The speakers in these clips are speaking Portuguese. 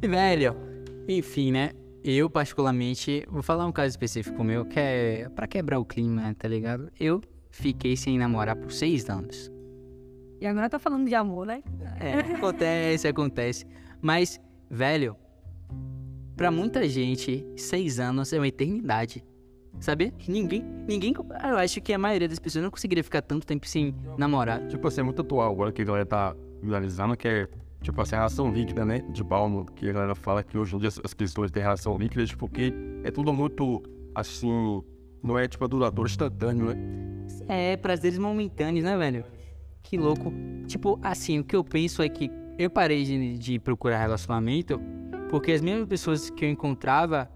Velho, enfim, né? Eu, particularmente, vou falar um caso específico meu, que é pra quebrar o clima, tá ligado? Eu fiquei sem namorar por seis anos. E agora tá falando de amor, né? É, acontece, acontece. Mas, velho, pra muita gente, seis anos é uma eternidade. Sabe? Ninguém, ninguém. Eu acho que a maioria das pessoas não conseguiria ficar tanto tempo sem namorar. Tipo assim, é muito atual agora que a galera tá viralizando, que é, tipo assim, a relação líquida, né? De Balmo, que a galera fala que hoje em dia as pessoas têm relação líquida, tipo, que é tudo muito, assim, não é, tipo, duradouro, instantâneo, né? É, prazeres momentâneos, né, velho? Que louco. Tipo, assim, o que eu penso é que eu parei de, de procurar relacionamento porque as mesmas pessoas que eu encontrava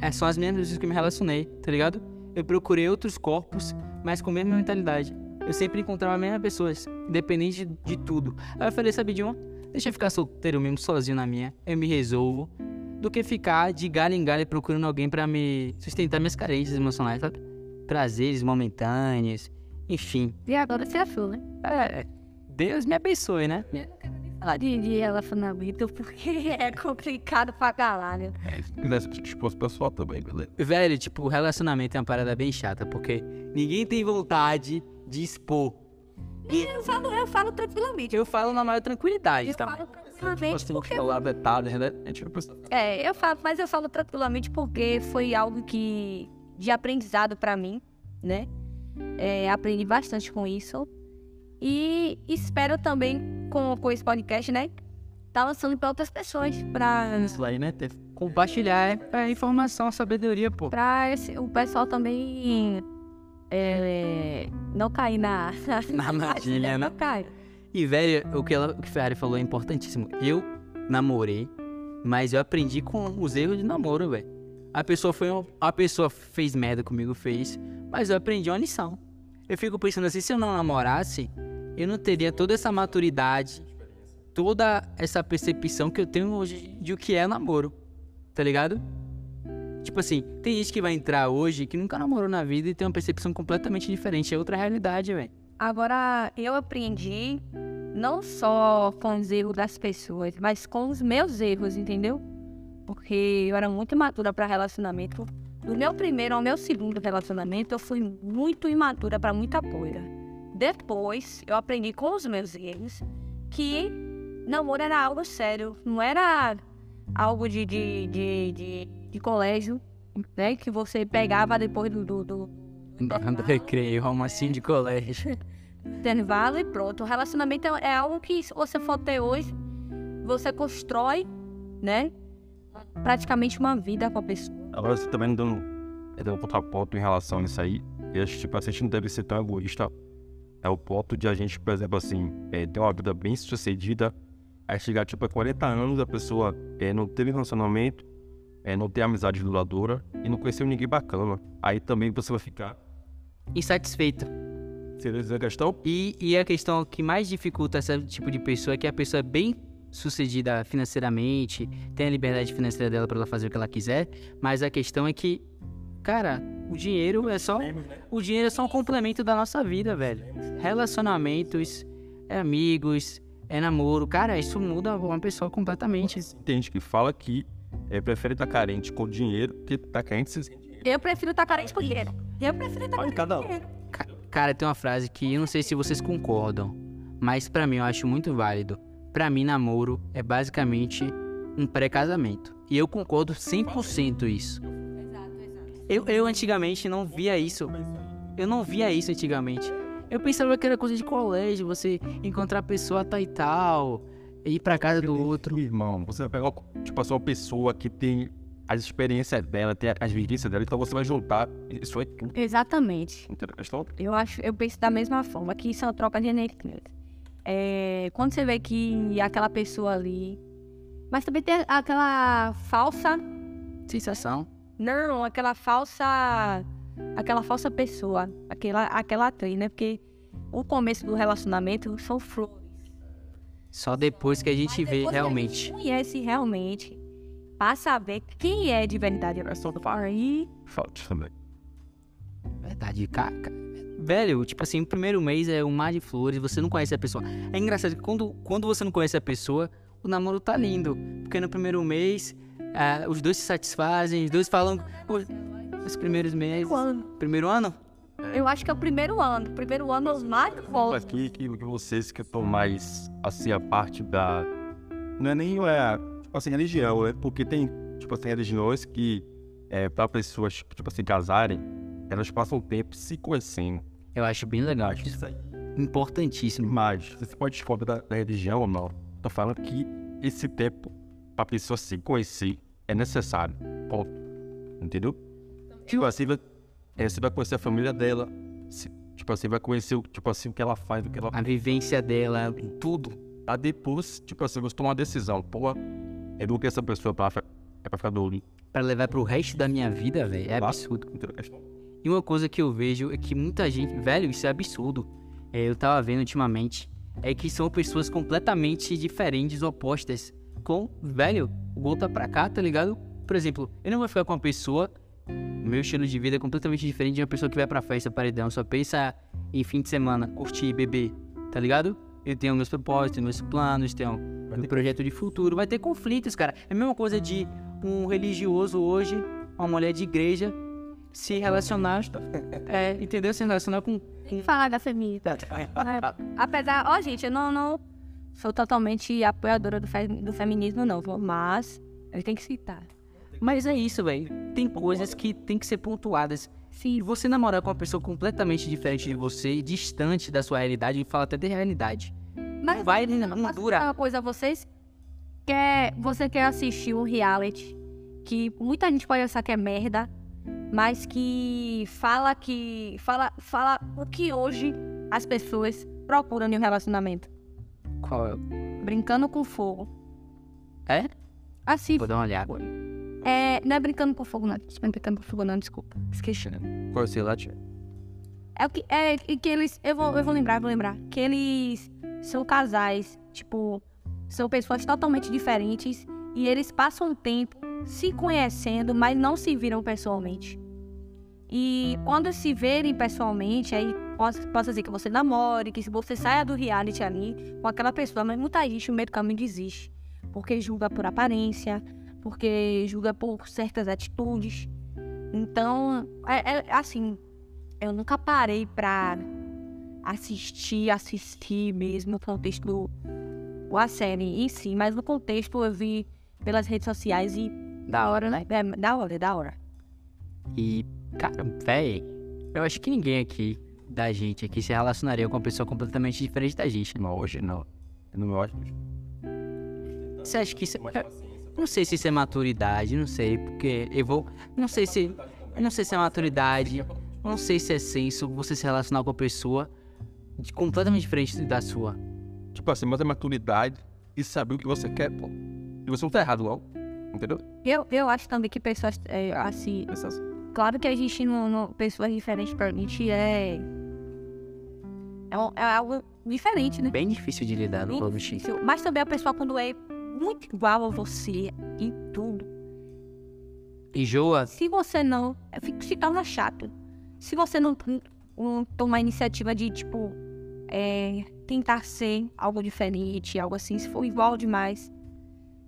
é, são as mesmas pessoas que eu me relacionei, tá ligado? Eu procurei outros corpos, mas com a mesma mentalidade. Eu sempre encontrava as mesmas pessoas, independente de, tudo. Aí eu falei, sabe de uma? Deixa eu ficar solteiro mesmo, sozinho na minha. Eu me resolvo. Do que ficar de galho em galho procurando alguém pra me sustentar minhas carências emocionais, sabe? Prazeres momentâneos, enfim. E agora você achou, né? É, Deus me abençoe, né? Falar de, de relacionamento, porque é complicado pra caralho. É, se quisesse o pessoal também, beleza? Velho, tipo, relacionamento é uma parada bem chata, porque ninguém tem vontade de expor. E eu falo, eu falo tranquilamente. Eu falo na maior tranquilidade, Eu tá? falo tranquilamente porque... falar detalhes, né? É tipo, É, eu falo, mas eu falo tranquilamente porque foi algo que... De aprendizado pra mim, né? É, aprendi bastante com isso. E espero também, com, com esse podcast, né? Tá lançando pra outras pessoas. Pra, Isso aí, né? Ter- Compartilhar é, é informação, sabedoria, pô. pra esse- o pessoal também... é, não cair na... Na armadilha, né? Não cair. E, velho, o que, ela, o que a Ferrari falou é importantíssimo. Eu namorei, mas eu aprendi com os erros de namoro, velho. A pessoa foi a pessoa fez merda comigo, fez, mas eu aprendi uma lição. Eu fico pensando assim, se eu não namorasse, eu não teria toda essa maturidade, toda essa percepção que eu tenho hoje de o que é namoro. Tá ligado? Tipo assim, tem gente que vai entrar hoje que nunca namorou na vida e tem uma percepção completamente diferente. É outra realidade, velho. Agora, eu aprendi não só com os erros das pessoas, mas com os meus erros, entendeu? Porque eu era muito imatura para relacionamento. Do meu primeiro ao meu segundo relacionamento, eu fui muito imatura para muita coisa. Depois, eu aprendi com os meus erros que namoro era algo sério, não era algo de, de, de, de, de colégio, né? Que você pegava depois do, do, do Do recreio, romancinho de colégio. intervalo e pronto. O relacionamento é é algo que, se você for ter hoje, você constrói, né? Praticamente uma vida com a pessoa. Agora você também dando, é, dando outro ponto em relação a isso aí. Eu acho que tipo, a gente não deve ser tão egoísta. É o ponto de a gente, por exemplo, assim, é, ter uma vida bem sucedida. Aí chegar tipo a 40 anos, a pessoa é, não teve relacionamento, é, não tem amizade duradoura e não conheceu ninguém bacana. Aí também você vai ficar. Insatisfeito. Seria essa a questão? E, e a questão que mais dificulta esse tipo de pessoa é que a pessoa é bem sucedida financeiramente, tem a liberdade financeira dela para ela fazer o que ela quiser, mas a questão é que, cara, o dinheiro é só o dinheiro é só um complemento da nossa vida, velho. Relacionamentos, é amigos, é namoro, cara, isso muda uma pessoa completamente. Tem gente que fala que é, prefere estar carente com dinheiro que estar carente sem dinheiro. Eu prefiro estar carente com dinheiro. Eu prefiro estar Olha, carente cada com um. dinheiro. Ca- Cara, tem uma frase que eu não sei se vocês concordam, mas pra mim eu acho muito válido. Pra mim, namoro é basicamente um pré-casamento. E eu concordo 100% isso. Exato, exato. Eu, eu antigamente não via isso. Eu não via isso antigamente. Eu pensava que era coisa de colégio, você encontrar a pessoa tal e tal, ir pra casa do outro. Irmão, você vai pegar tipo, a sua pessoa que tem as experiências dela, tem as vivências dela, então você vai juntar. Isso é tudo. Exatamente. Eu acho, eu penso da mesma forma, que isso é uma troca de energia. É, quando você vê que aquela pessoa ali. Mas também tem aquela falsa. Sensação. Não, aquela falsa. Aquela falsa pessoa. Aquela, aquela atriz, né? Porque o começo do relacionamento são flores. Só depois que a gente Mas vê que a realmente. gente conhece realmente. Pra saber quem é de verdade a pessoa. Aí. Falta também. Verdade, caca. Velho, tipo assim, o primeiro mês é um mar de flores, você não conhece a pessoa. É engraçado que quando, quando você não conhece a pessoa, o namoro tá lindo. porque no primeiro mês ah, os dois se satisfazem, os dois falam os, os primeiros meses. ano. Primeiro ano? Eu acho que é o primeiro ano. Primeiro ano os mais fortes. Aqui que, que vocês que estão mais assim a parte da não é nem é tipo assim religião, né? Porque tem tipo assim religiões que é para pessoas tipo assim casarem, elas passam tempo se conhecendo. Eu acho bem legal. Acho isso aí Importantíssimo. Mas você pode discordar da, da religião ou não. Tô falando que esse tempo pra pessoa se conhecer é necessário. Ponto. Entendeu? Tipo assim, é, você vai conhecer a família dela. se- tipo assim, vai conhecer o- tipo assim, o que ela faz, o que ela A vivência dela, tudo. Aí depois, tipo assim, você toma uma decisão. Pô, é do que essa pessoa pra, é pra ficar do Pra levar pro resto da minha vida, velho. É absurdo. E uma coisa que eu vejo é que muita gente, velho, isso é absurdo. É, eu tava vendo ultimamente, é que são pessoas completamente diferentes, opostas. Com, velho, o gol tá pra cá, tá ligado? Por exemplo, eu não vou ficar com uma pessoa, meu estilo de vida é completamente diferente de uma pessoa que vai pra festa, paredão, só pensa em fim de semana, curtir, beber, tá ligado? Eu tenho meus propósitos, meus planos, tenho meu projeto de futuro. Vai ter conflitos, cara. É a mesma coisa de um religioso hoje, uma mulher de igreja, se relacionar, é, entendeu? Se relacionar com... Tem que falar da família. Apesar, ó, gente, eu não, não sou totalmente apoiadora do, fe- do feminismo, não, mas a gente tem que citar. Mas é isso, velho. Tem coisas que tem que ser pontuadas. Se você namorar com uma pessoa completamente diferente de você, distante da sua realidade, e fala até de realidade. Mas Vai, não Posso dura. falar uma coisa a vocês? Quer, você quer assistir um reality que muita gente pode achar que é merda, mas que fala que. Fala, fala o que hoje as pessoas procuram em um relacionamento. Qual é? Brincando com fogo. É? Assim, Vou dar uma olhada. É, não é brincando com fogo, não. Não é brincando com fogo, não, desculpa. Esqueci. Qual é lá, tia? É o que. É que eles. Eu vou, eu vou lembrar, vou lembrar. Que eles são casais, tipo, são pessoas totalmente diferentes e eles passam um tempo se conhecendo, mas não se viram pessoalmente. E quando se verem pessoalmente, aí posso, posso dizer que você namore, que se você saia do reality ali com aquela pessoa, mas muita gente no meio do caminho desiste. Porque julga por aparência, porque julga por certas atitudes. Então, é, é assim, eu nunca parei pra assistir, assistir mesmo no contexto do a série em si, mas no contexto eu vi pelas redes sociais e da hora, né? É, da hora, é da hora. E, cara, véi, eu acho que ninguém aqui, da gente aqui, se relacionaria com uma pessoa completamente diferente da gente. Não, hoje não. Eu não gosto. Você acha que isso é... Não sei se isso é maturidade, não sei, porque eu vou... Não sei se... Não sei se é maturidade, não sei se é senso você se relacionar com uma pessoa de- completamente diferente da sua. Tipo assim, mas é maturidade e saber o que você quer, pô. E você não tá errado, não. Entendeu? Eu, eu acho também que pessoas, é, assim, claro que a gente não, não- pessoas diferentes pra gente é. É, um- é algo diferente, né? Bem difícil de lidar no Bem difícil. Mas também a pessoa quando é muito igual a você em tudo. Enjoa, Se você não. fica- Se torna chato. Se você não, não tomar a iniciativa de, tipo, é, tentar ser algo diferente, algo assim, se for igual demais,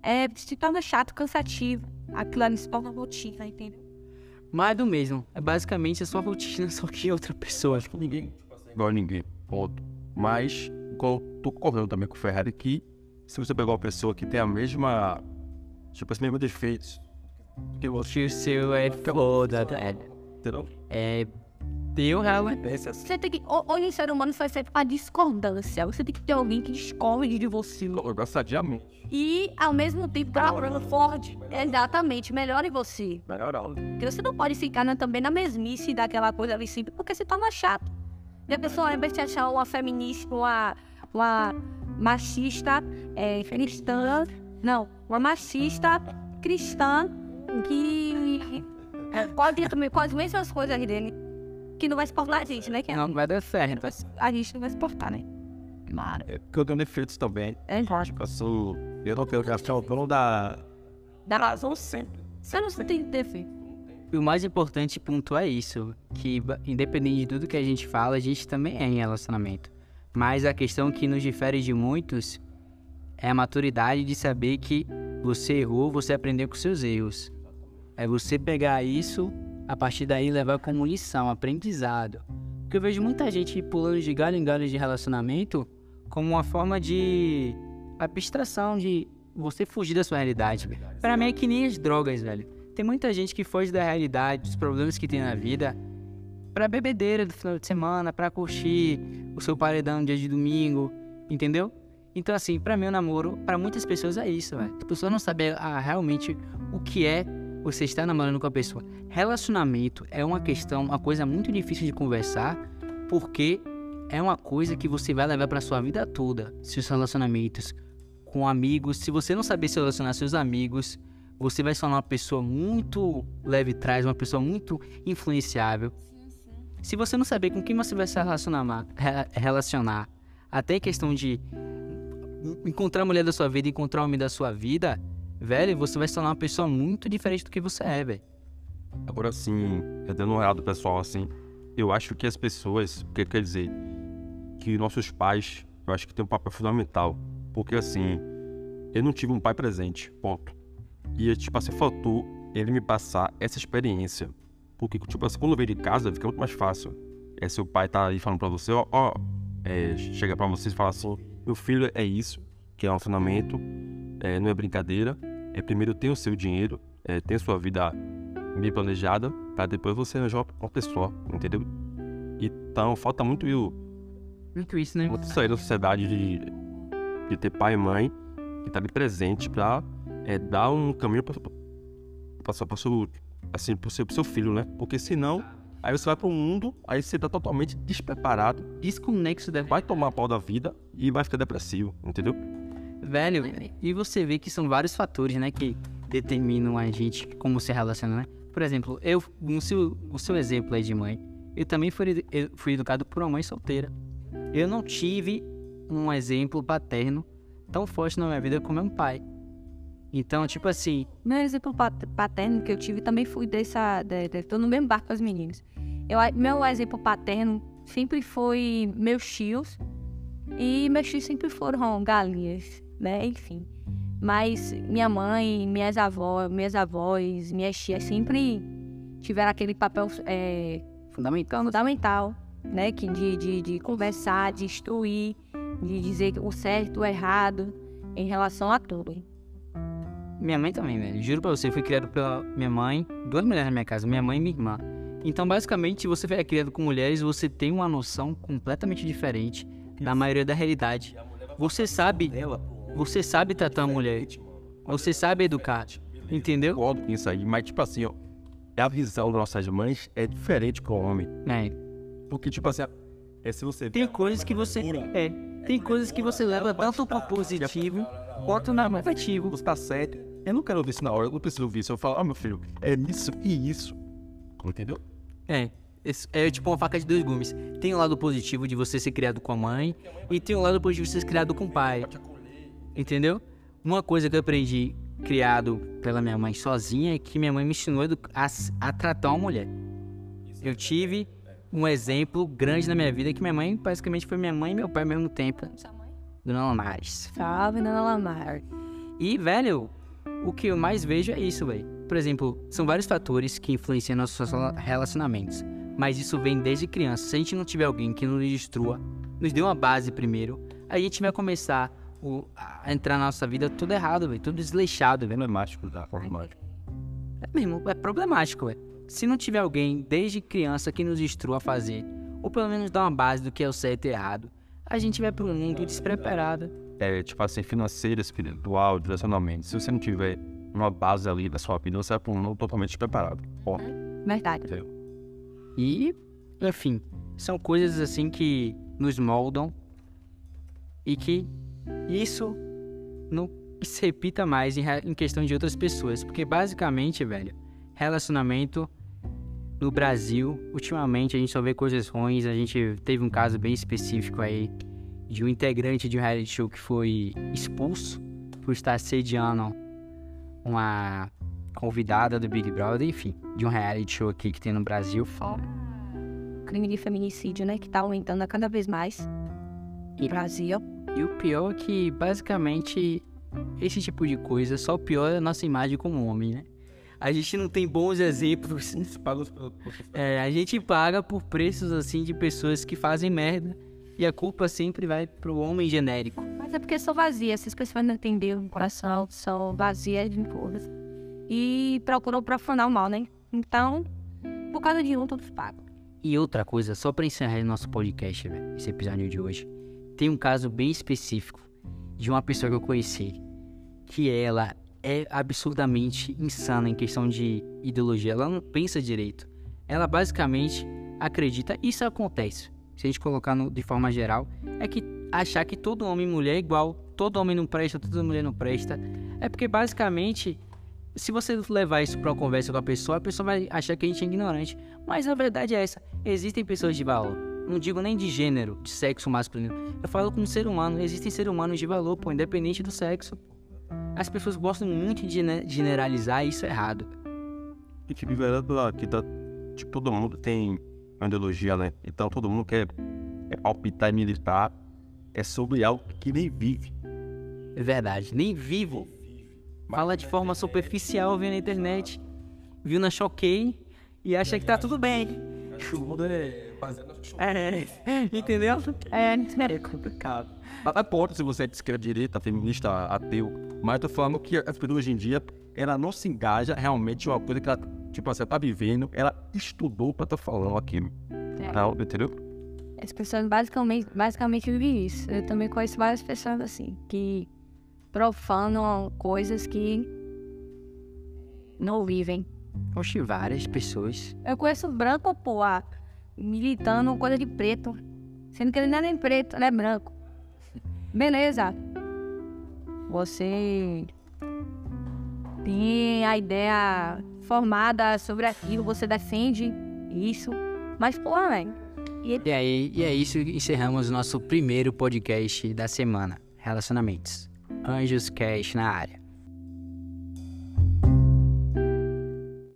é, se torna chato, cansativo. Aquilo ali se torna rotina, entendeu? mais do mesmo. É basicamente a sua rotina, só que outra pessoa. Acho que ninguém igual a ninguém, ponto. Mas, igual, tô concordando também com o Ferrari que se você pegar uma pessoa que tem a mesma. Tipo, os mesmos defeitos que você. O seu é foda, é, Entendeu? é teu realmente. Você tem que. ho- Hoje o ser humano vai ser a discordância. Você tem que ter alguém que discorde de você. Eu gosto sadiamente. E, ao mesmo tempo, trabalhando forte. Exatamente, melhore você. Melhor aula. Porque você não pode ficar na- também na mesmice daquela coisa ali sempre, porque se torna chato. E a pessoa, ao invés de achar uma feminista, uma, uma machista é, cristã, não, uma machista cristã que é, pode também com as mesmas coisas dele, que não vai exportar a gente, né? Que Não vai dar certo. a gente não vai exportar, né? Claro. É porque eu tenho defeitos também. É lógico. Tipo, eu sou. Eu não tenho que achar o dono da. Dá razão sempre. Você não tem defeito. E o mais importante ponto é isso, que independente de tudo que a gente fala, a gente também é em relacionamento. Mas a questão que nos difere de muitos é a maturidade de saber que Você errou, você aprendeu com seus erros. É você pegar isso, a partir daí levar como lição, aprendizado. Porque eu vejo muita gente pulando de galho em galho de relacionamento como uma forma de abstração, de você fugir da sua realidade. Para mim é que nem as drogas, velho. Tem muita gente que foge da realidade, dos problemas que tem na vida, pra bebedeira do final de semana, pra curtir o seu paredão no dia de domingo, entendeu? Então, assim, pra mim o namoro, pra muitas pessoas é isso, velho. As pessoas não sabem ah, realmente o que é você estar namorando com a pessoa. Relacionamento é uma questão, uma coisa muito difícil de conversar, porque é uma coisa que você vai levar pra sua vida toda. Seus relacionamentos com amigos, se você não saber se relacionar com seus amigos, você vai ser uma pessoa muito leve trás, uma pessoa muito influenciável. Se você não saber com quem você vai se relacionar, relacionar até questão de encontrar a mulher da sua vida, encontrar o homem da sua vida, velho, você vai se tornar uma pessoa muito diferente do que você é, velho. Agora sim, dando um olhada pessoal, assim, eu acho que as pessoas, o que quer dizer, que nossos pais, eu acho que tem um papel fundamental, porque assim, eu não tive um pai presente, ponto. E tipo assim, faltou ele me passar essa experiência, porque tipo assim, quando veio de casa, fica muito mais fácil. É seu pai tá aí falando pra você, ó, ó é, chega pra vocês e fala assim, meu filho, é isso, que é um relacionamento, é, não é brincadeira. É primeiro ter o seu dinheiro, é, ter sua vida bem planejada, para depois você arranjar uma pessoa, entendeu? Então falta muito eu. Muito isso, né? Muito sair da sociedade de, de ter pai e mãe que tá bem presente pra é, dar um caminho para para seu, assim, pro seu, pro seu filho, né? Porque senão Aí você vai para o mundo, aí você tá totalmente despreparado, desconexo, vai tomar pau da vida e vai ficar depressivo, entendeu? Velho, e você vê que são vários fatores, né, que determinam a gente como se relaciona, né? Por exemplo, eu, no seu, o seu exemplo aí de mãe, eu também fui, eu fui educado por uma mãe solteira. Eu não tive um exemplo paterno tão forte na minha vida como é um pai. Então, tipo assim. Meu exemplo paterno que eu tive também foi dessa. De, de, tô no mesmo barco com as meninas. Eu, meu exemplo paterno sempre foi meus tios. E meus tios sempre foram galinhas, né? Enfim. Mas minha mãe, minhas avós, minhas avós, minhas tias sempre tiveram aquele papel é, fundamental. fundamental, né? Que de, de, de conversar, de instruir, de dizer o certo, o errado em relação a tudo. Minha mãe também, velho. Juro pra você, eu fui criado pela minha mãe, duas mulheres na minha casa, minha mãe e minha irmã. Então, basicamente, você é criado com mulheres, você tem uma noção completamente diferente da maioria da realidade. Você sabe, você sabe tratar a mulher. Você sabe educar. Entendeu? Concordo com isso aí, mas tipo assim, ó, a visão das nossas mães é diferente com o homem. É. Porque, tipo assim, é se você Tem coisas que você. É. Tem coisas que você leva tanto pro positivo quanto no negativo. Você tá certo eu não quero ouvir isso na hora, eu não preciso ouvir isso. Eu falo, ah, meu filho, é isso e isso. Entendeu? É. É tipo uma faca de dois gumes. Tem o lado positivo de você ser criado com a mãe e tem o lado positivo de você ser criado com o pai. Entendeu? Uma coisa que eu aprendi criado pela minha mãe sozinha é que minha mãe me ensinou a, a tratar uma mulher. Eu tive um exemplo grande na minha vida que minha mãe basicamente foi minha mãe e meu pai ao mesmo tempo. Dona Lamares. Salve, Dona Lamar. E, velho, o que eu mais vejo é isso, velho. Por exemplo, são vários fatores que influenciam nossos relacionamentos. Mas isso vem desde criança. Se a gente não tiver alguém que nos instrua, nos dê uma base primeiro, a gente vai começar o, a entrar na nossa vida tudo errado, velho. Tudo desleixado, velho. Problemático, tá? Problemático. É mesmo, é problemático, velho. Se não tiver alguém desde criança que nos instrua a fazer, ou pelo menos dá uma base do que é o certo e errado, a gente vai pro mundo despreparado é, tipo assim, financeira, espiritual, direcionamento. Se você não tiver uma base ali da sua vida, você vai para um mundo totalmente despreparado. Ó. Verdade. Entendeu? E, enfim, são coisas assim que nos moldam e que isso não se repita mais em, em questão de outras pessoas. Porque basicamente, velho, relacionamento no Brasil, ultimamente a gente só vê coisas ruins. A gente teve um caso bem específico aí de um integrante de um reality show que foi expulso por estar sediando uma convidada do Big Brother, enfim, de um reality show aqui que tem no Brasil. Fora crime de feminicídio, né, que tá aumentando cada vez mais no Brasil. E o pior é que, basicamente, esse tipo de coisa só piora a nossa imagem como homem, né? A gente não tem bons exemplos. É, a gente paga por preços assim de pessoas que fazem merda e a culpa sempre vai pro homem genérico. Mas é porque são vazias, essas pessoas não entenderam o coração, são vazias de coisas. E procuram profanar o mal, né? Então, por causa de um, todos pagam. E outra coisa, só pra encerrar nosso podcast, velho, esse episódio de hoje, tem um caso bem específico de uma pessoa que eu conheci, que ela é absurdamente insana em questão de ideologia. Ela não pensa direito. Ela basicamente acredita, isso acontece. Se a gente colocar no, de forma geral, é que achar que todo homem e mulher é igual, todo homem não presta, toda mulher não presta. É porque basicamente, se você levar isso para uma conversa com a pessoa, a pessoa vai achar que a gente é ignorante. Mas a verdade é essa: existem pessoas de valor. Não digo nem de gênero, de sexo masculino. Eu falo como ser humano. Existem seres humanos de valor, pô, independente do sexo. As pessoas gostam muito de generalizar e isso é errado. E tipo, velho, que tá, tipo, todo mundo tem ideologia, né? Então todo mundo quer é palpitar e militar. É sobre algo que nem vive. É verdade, nem vive. Fala de forma superficial, vê na internet. Viu na Choquei e acha que tá tudo bem. Chuva é fazendo É, entendeu? É, é complicado. Não importa se você é de esquerda, direita, feminista, ateu, mas eu tô falando que as pessoas hoje em dia, ela não se engaja realmente em uma coisa que ela, tipo, você tá vivendo, ela estudou pra tá falando aquilo. É. Não, entendeu? As pessoas basicamente, basicamente vivem isso. Eu também conheço várias pessoas assim, que profanam coisas que não vivem. Oxe, várias pessoas. Eu conheço branco, pô, ah, militando coisa de preto. Sendo que ele não é nem preto, ele é branco. Beleza. Você tem a ideia formada sobre aquilo, você defende isso. Mas, porra, velho. E aí, e é isso que encerramos nosso primeiro podcast da semana. Relacionamentos. Anjos Cash na área.